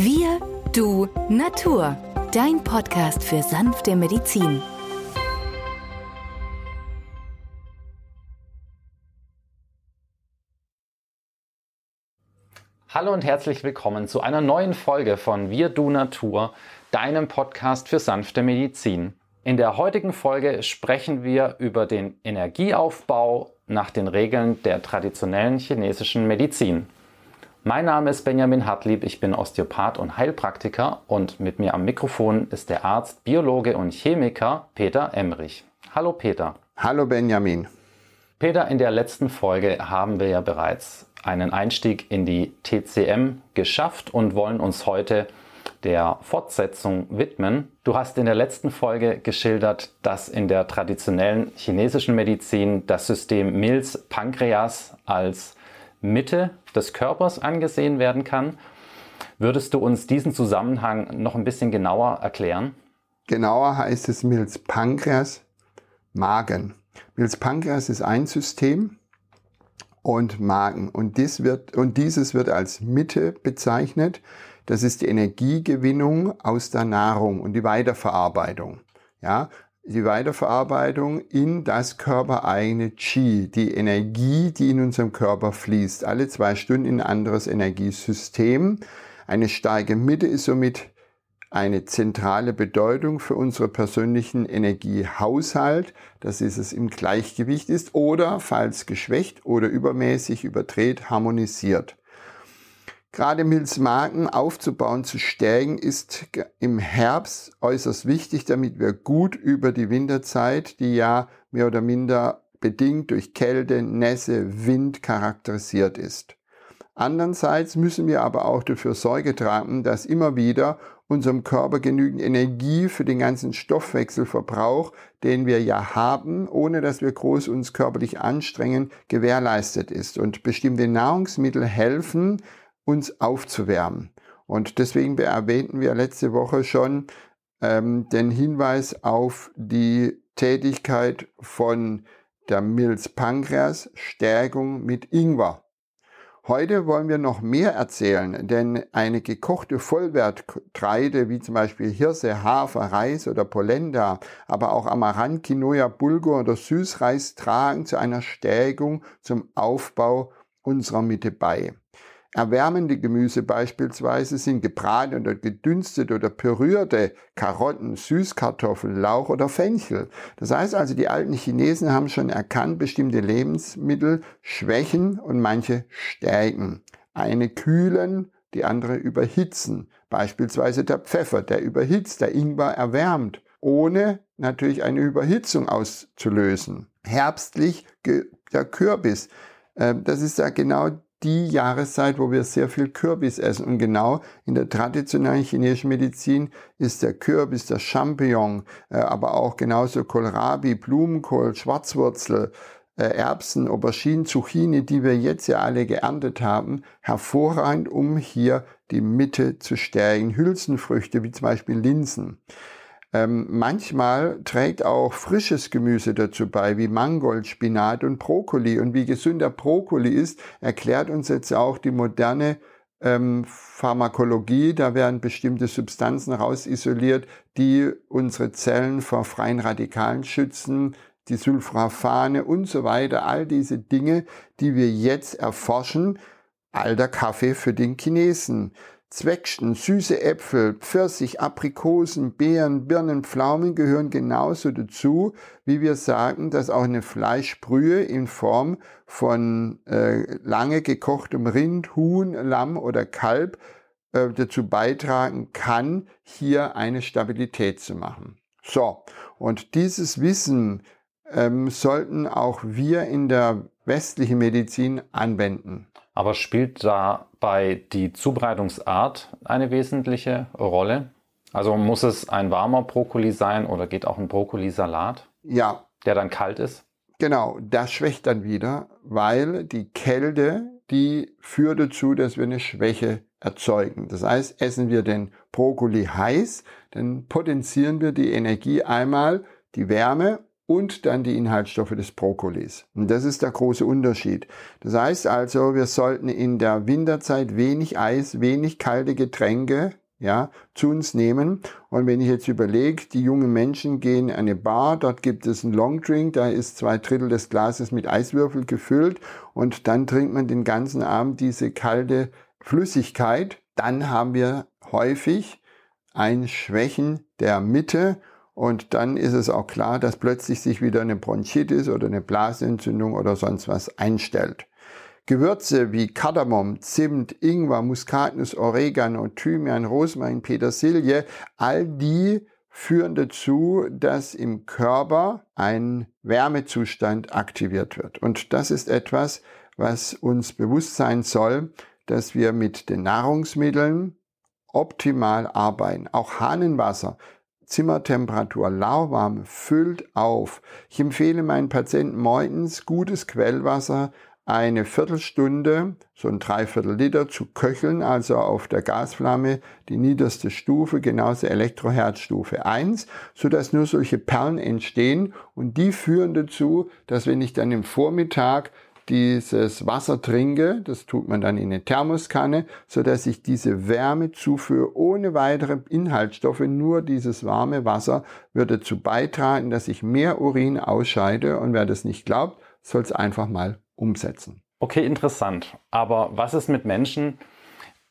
Wir, du, Natur. Dein Podcast für sanfte Medizin. Hallo und herzlich willkommen zu einer neuen Folge von Wir, du, Natur, deinem Podcast für sanfte Medizin. In der heutigen Folge sprechen wir über den Energieaufbau nach den Regeln der traditionellen chinesischen Medizin. Mein Name ist Benjamin Hartlieb, ich bin Osteopath und Heilpraktiker und mit mir am Mikrofon ist der Arzt, Biologe und Chemiker Peter Emrich. Hallo Peter. Hallo Benjamin. Peter, in der letzten Folge haben wir ja bereits einen Einstieg in die TCM geschafft und wollen uns heute der Fortsetzung widmen. Du hast in der letzten Folge geschildert, dass in der traditionellen chinesischen Medizin das System Milz-Pankreas als Mitte des Körpers angesehen werden kann. Würdest du uns diesen Zusammenhang noch ein bisschen genauer erklären? Genauer heißt es Milz-Pankreas, Magen. Milz-Pankreas ist ein System und Magen. Und, dies wird, und dieses wird als Mitte bezeichnet. Das ist die Energiegewinnung aus der Nahrung und die Weiterverarbeitung. Ja, die Weiterverarbeitung in das körpereigene Qi, die Energie, die in unserem Körper fließt, alle zwei Stunden in ein anderes Energiesystem. Eine starke Mitte ist somit eine zentrale Bedeutung für unseren persönlichen Energiehaushalt, dass es im Gleichgewicht ist oder, falls geschwächt oder übermäßig überdreht, harmonisiert. Gerade Milzmarken aufzubauen, zu stärken, ist im Herbst äußerst wichtig, damit wir gut über die Winterzeit, die ja mehr oder minder bedingt durch Kälte, Nässe, Wind charakterisiert ist. Andererseits müssen wir aber auch dafür Sorge tragen, dass immer wieder unserem Körper genügend Energie für den ganzen Stoffwechselverbrauch, den wir ja haben, ohne dass wir groß uns körperlich anstrengen, gewährleistet ist. Und bestimmte Nahrungsmittel helfen, uns aufzuwärmen. Und deswegen erwähnten wir letzte Woche schon ähm, den Hinweis auf die Tätigkeit von der Milz-Pankreas Stärkung mit Ingwer. Heute wollen wir noch mehr erzählen, denn eine gekochte Vollwertgetreide wie zum Beispiel Hirse, Hafer, Reis oder Polenta, aber auch Amaranth, Quinoa, Bulgur oder Süßreis tragen zu einer Stärkung zum Aufbau unserer Mitte bei. Erwärmende Gemüse beispielsweise sind gebraten oder gedünstet oder pürierte Karotten, Süßkartoffeln, Lauch oder Fenchel. Das heißt also, die alten Chinesen haben schon erkannt, bestimmte Lebensmittel schwächen und manche stärken. Eine kühlen, die andere überhitzen. Beispielsweise der Pfeffer, der überhitzt, der Ingwer erwärmt, ohne natürlich eine Überhitzung auszulösen. Herbstlich der Kürbis. Äh, das ist ja genau die Jahreszeit, wo wir sehr viel Kürbis essen. Und genau in der traditionellen chinesischen Medizin ist der Kürbis, der Champignon, äh, aber auch genauso Kohlrabi, Blumenkohl, Schwarzwurzel, äh, Erbsen, Auberginen, Zucchini, die wir jetzt ja alle geerntet haben, hervorragend, um hier die Mitte zu stärken. Hülsenfrüchte wie zum Beispiel Linsen. Ähm, manchmal trägt auch frisches Gemüse dazu bei, wie Mangold, Spinat und Brokkoli. Und wie gesund der Brokkoli ist, erklärt uns jetzt auch die moderne ähm, Pharmakologie. Da werden bestimmte Substanzen rausisoliert, die unsere Zellen vor freien Radikalen schützen, die Sulforafane und so weiter. All diese Dinge, die wir jetzt erforschen. Alter Kaffee für den Chinesen. Zwetschgen, süße Äpfel, Pfirsich, Aprikosen, Beeren, Birnen, Pflaumen gehören genauso dazu, wie wir sagen, dass auch eine Fleischbrühe in Form von äh, lange gekochtem Rind, Huhn, Lamm oder Kalb äh, dazu beitragen kann, hier eine Stabilität zu machen. So, und dieses Wissen ähm, sollten auch wir in der westlichen Medizin anwenden. Aber spielt dabei die Zubereitungsart eine wesentliche Rolle? Also muss es ein warmer Brokkoli sein oder geht auch ein Brokkolisalat? Ja. Der dann kalt ist? Genau, das schwächt dann wieder, weil die Kälte, die führt dazu, dass wir eine Schwäche erzeugen. Das heißt, essen wir den Brokkoli heiß, dann potenzieren wir die Energie einmal, die Wärme und dann die Inhaltsstoffe des Brokkolis. Und das ist der große Unterschied. Das heißt also, wir sollten in der Winterzeit wenig Eis, wenig kalte Getränke ja, zu uns nehmen. Und wenn ich jetzt überlege, die jungen Menschen gehen in eine Bar, dort gibt es einen Longdrink, da ist zwei Drittel des Glases mit Eiswürfel gefüllt und dann trinkt man den ganzen Abend diese kalte Flüssigkeit. Dann haben wir häufig ein Schwächen der Mitte und dann ist es auch klar, dass plötzlich sich wieder eine Bronchitis oder eine Blasenentzündung oder sonst was einstellt. Gewürze wie Kardamom, Zimt, Ingwer, Muskatnuss, Oregano, Thymian, Rosmarin, Petersilie, all die führen dazu, dass im Körper ein Wärmezustand aktiviert wird. Und das ist etwas, was uns bewusst sein soll, dass wir mit den Nahrungsmitteln optimal arbeiten. Auch Hahnenwasser, Zimmertemperatur, lauwarm, füllt auf. Ich empfehle meinen Patienten morgens gutes Quellwasser eine Viertelstunde, so ein Dreiviertel Liter zu köcheln, also auf der Gasflamme die niederste Stufe, genauso Elektroherzstufe 1, so dass nur solche Perlen entstehen und die führen dazu, dass wenn ich dann im Vormittag dieses Wasser trinke, das tut man dann in eine Thermoskanne, so dass ich diese Wärme zuführe ohne weitere Inhaltsstoffe, nur dieses warme Wasser würde dazu beitragen, dass ich mehr Urin ausscheide und wer das nicht glaubt, soll es einfach mal umsetzen. Okay, interessant. Aber was ist mit Menschen,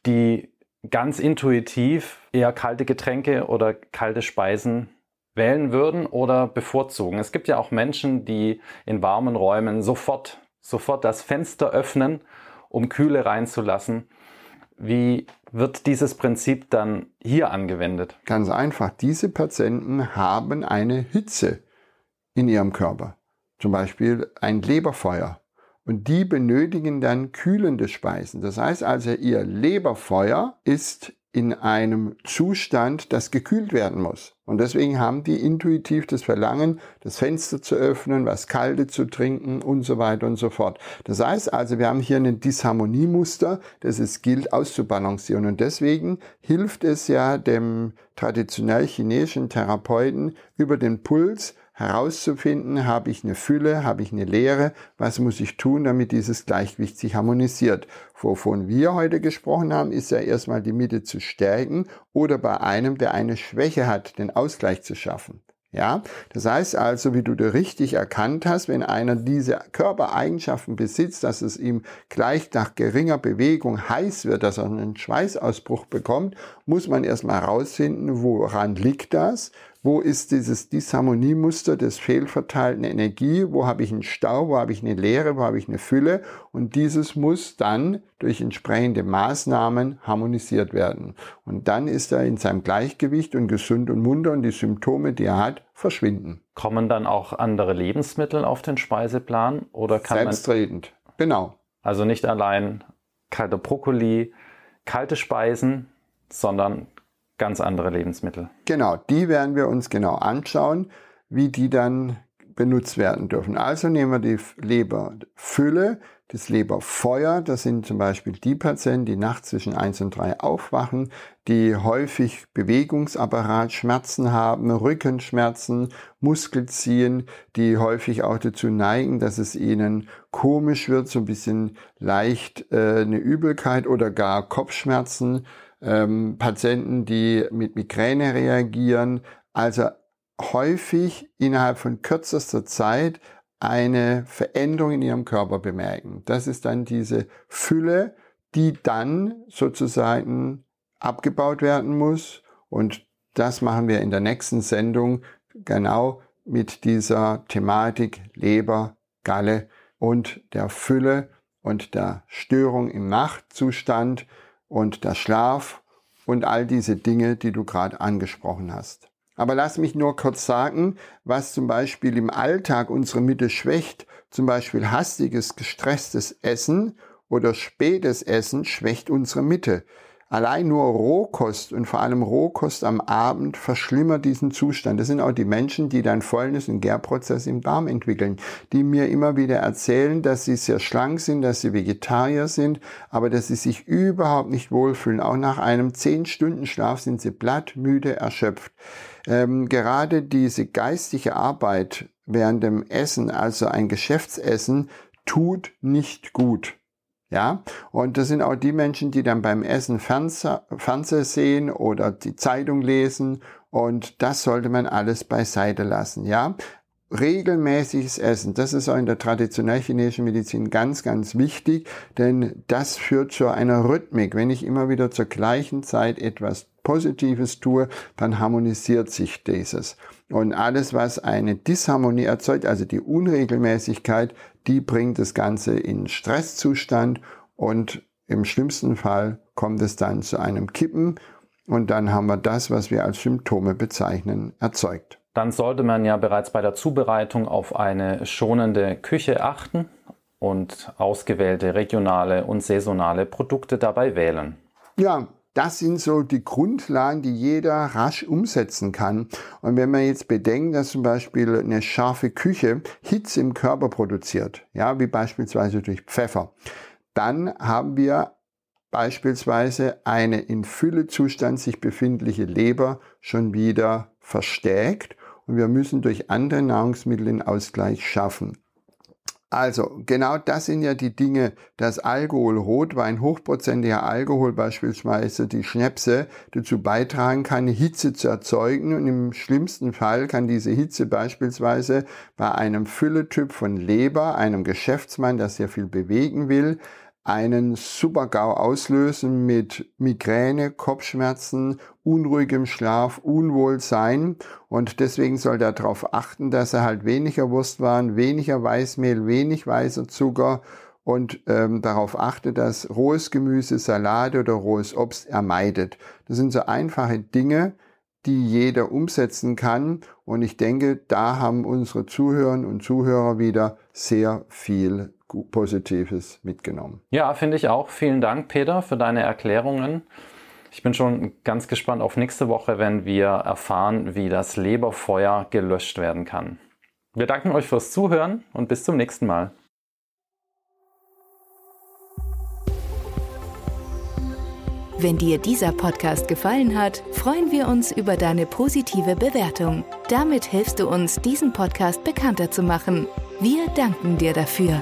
die ganz intuitiv eher kalte Getränke oder kalte Speisen wählen würden oder bevorzugen? Es gibt ja auch Menschen, die in warmen Räumen sofort, sofort das Fenster öffnen, um Kühle reinzulassen. Wie wird dieses Prinzip dann hier angewendet? Ganz einfach. Diese Patienten haben eine Hitze in ihrem Körper. Zum Beispiel ein Leberfeuer und die benötigen dann kühlende Speisen. Das heißt also, ihr Leberfeuer ist in einem Zustand, das gekühlt werden muss. Und deswegen haben die intuitiv das Verlangen, das Fenster zu öffnen, was Kalte zu trinken und so weiter und so fort. Das heißt also, wir haben hier ein Disharmoniemuster, das es gilt auszubalancieren. Und deswegen hilft es ja dem traditionell chinesischen Therapeuten über den Puls herauszufinden, habe ich eine Fülle, habe ich eine Leere, was muss ich tun, damit dieses Gleichgewicht sich harmonisiert. Wovon wir heute gesprochen haben, ist ja erstmal die Mitte zu stärken oder bei einem, der eine Schwäche hat, den Ausgleich zu schaffen. Ja, das heißt also, wie du da richtig erkannt hast, wenn einer diese Körpereigenschaften besitzt, dass es ihm gleich nach geringer Bewegung heiß wird, dass er einen Schweißausbruch bekommt, muss man erstmal herausfinden, woran liegt das wo ist dieses Disharmoniemuster des fehlverteilten Energie? Wo habe ich einen Stau? Wo habe ich eine Leere? Wo habe ich eine Fülle? Und dieses muss dann durch entsprechende Maßnahmen harmonisiert werden. Und dann ist er in seinem Gleichgewicht und gesund und munter und die Symptome, die er hat, verschwinden. Kommen dann auch andere Lebensmittel auf den Speiseplan oder kann Selbstredend, genau. Also nicht allein kalter Brokkoli, kalte Speisen, sondern ganz andere Lebensmittel. Genau, die werden wir uns genau anschauen, wie die dann benutzt werden dürfen. Also nehmen wir die Leberfülle, das Leberfeuer. Das sind zum Beispiel die Patienten, die nachts zwischen 1 und 3 aufwachen, die häufig Bewegungsapparatschmerzen haben, Rückenschmerzen, Muskelziehen, die häufig auch dazu neigen, dass es ihnen komisch wird, so ein bisschen leicht äh, eine Übelkeit oder gar Kopfschmerzen ähm, Patienten, die mit Migräne reagieren, also häufig innerhalb von kürzester Zeit eine Veränderung in ihrem Körper bemerken. Das ist dann diese Fülle, die dann sozusagen abgebaut werden muss. Und das machen wir in der nächsten Sendung genau mit dieser Thematik Leber, Galle und der Fülle und der Störung im Nachtzustand und der Schlaf und all diese Dinge, die du gerade angesprochen hast. Aber lass mich nur kurz sagen, was zum Beispiel im Alltag unsere Mitte schwächt. Zum Beispiel hastiges, gestresstes Essen oder spätes Essen schwächt unsere Mitte. Allein nur Rohkost und vor allem Rohkost am Abend verschlimmert diesen Zustand. Das sind auch die Menschen, die dann Fäulnis- und Gärprozess im Darm entwickeln, die mir immer wieder erzählen, dass sie sehr schlank sind, dass sie Vegetarier sind, aber dass sie sich überhaupt nicht wohlfühlen. Auch nach einem 10-Stunden-Schlaf sind sie platt, müde, erschöpft. Ähm, gerade diese geistige Arbeit während dem Essen, also ein Geschäftsessen, tut nicht gut. Ja, und das sind auch die Menschen, die dann beim Essen Fernseher sehen oder die Zeitung lesen und das sollte man alles beiseite lassen. Ja, regelmäßiges Essen, das ist auch in der traditionell chinesischen Medizin ganz, ganz wichtig, denn das führt zu einer Rhythmik. Wenn ich immer wieder zur gleichen Zeit etwas Positives tue, dann harmonisiert sich dieses. Und alles, was eine Disharmonie erzeugt, also die Unregelmäßigkeit, die bringt das Ganze in Stresszustand und im schlimmsten Fall kommt es dann zu einem Kippen und dann haben wir das, was wir als Symptome bezeichnen, erzeugt. Dann sollte man ja bereits bei der Zubereitung auf eine schonende Küche achten und ausgewählte regionale und saisonale Produkte dabei wählen. Ja, das sind so die Grundlagen, die jeder rasch umsetzen kann. Und wenn man jetzt bedenkt, dass zum Beispiel eine scharfe Küche Hitze im Körper produziert, ja, wie beispielsweise durch Pfeffer, dann haben wir beispielsweise eine in Füllezustand sich befindliche Leber schon wieder verstärkt und wir müssen durch andere Nahrungsmittel den Ausgleich schaffen. Also, genau das sind ja die Dinge, dass Alkohol, Rotwein, hochprozentiger Alkohol beispielsweise, die Schnäpse dazu beitragen kann, Hitze zu erzeugen. Und im schlimmsten Fall kann diese Hitze beispielsweise bei einem Fülletyp von Leber, einem Geschäftsmann, der sehr viel bewegen will, einen Supergau auslösen mit Migräne, Kopfschmerzen, unruhigem Schlaf, Unwohlsein. Und deswegen soll er darauf achten, dass er halt weniger Wurstwaren, weniger Weißmehl, wenig weißer Zucker und ähm, darauf achtet, dass rohes Gemüse, Salate oder rohes Obst er meidet. Das sind so einfache Dinge, die jeder umsetzen kann. Und ich denke, da haben unsere Zuhörerinnen und Zuhörer wieder sehr viel Positives mitgenommen. Ja, finde ich auch. Vielen Dank, Peter, für deine Erklärungen. Ich bin schon ganz gespannt auf nächste Woche, wenn wir erfahren, wie das Leberfeuer gelöscht werden kann. Wir danken euch fürs Zuhören und bis zum nächsten Mal. Wenn dir dieser Podcast gefallen hat, freuen wir uns über deine positive Bewertung. Damit hilfst du uns, diesen Podcast bekannter zu machen. Wir danken dir dafür.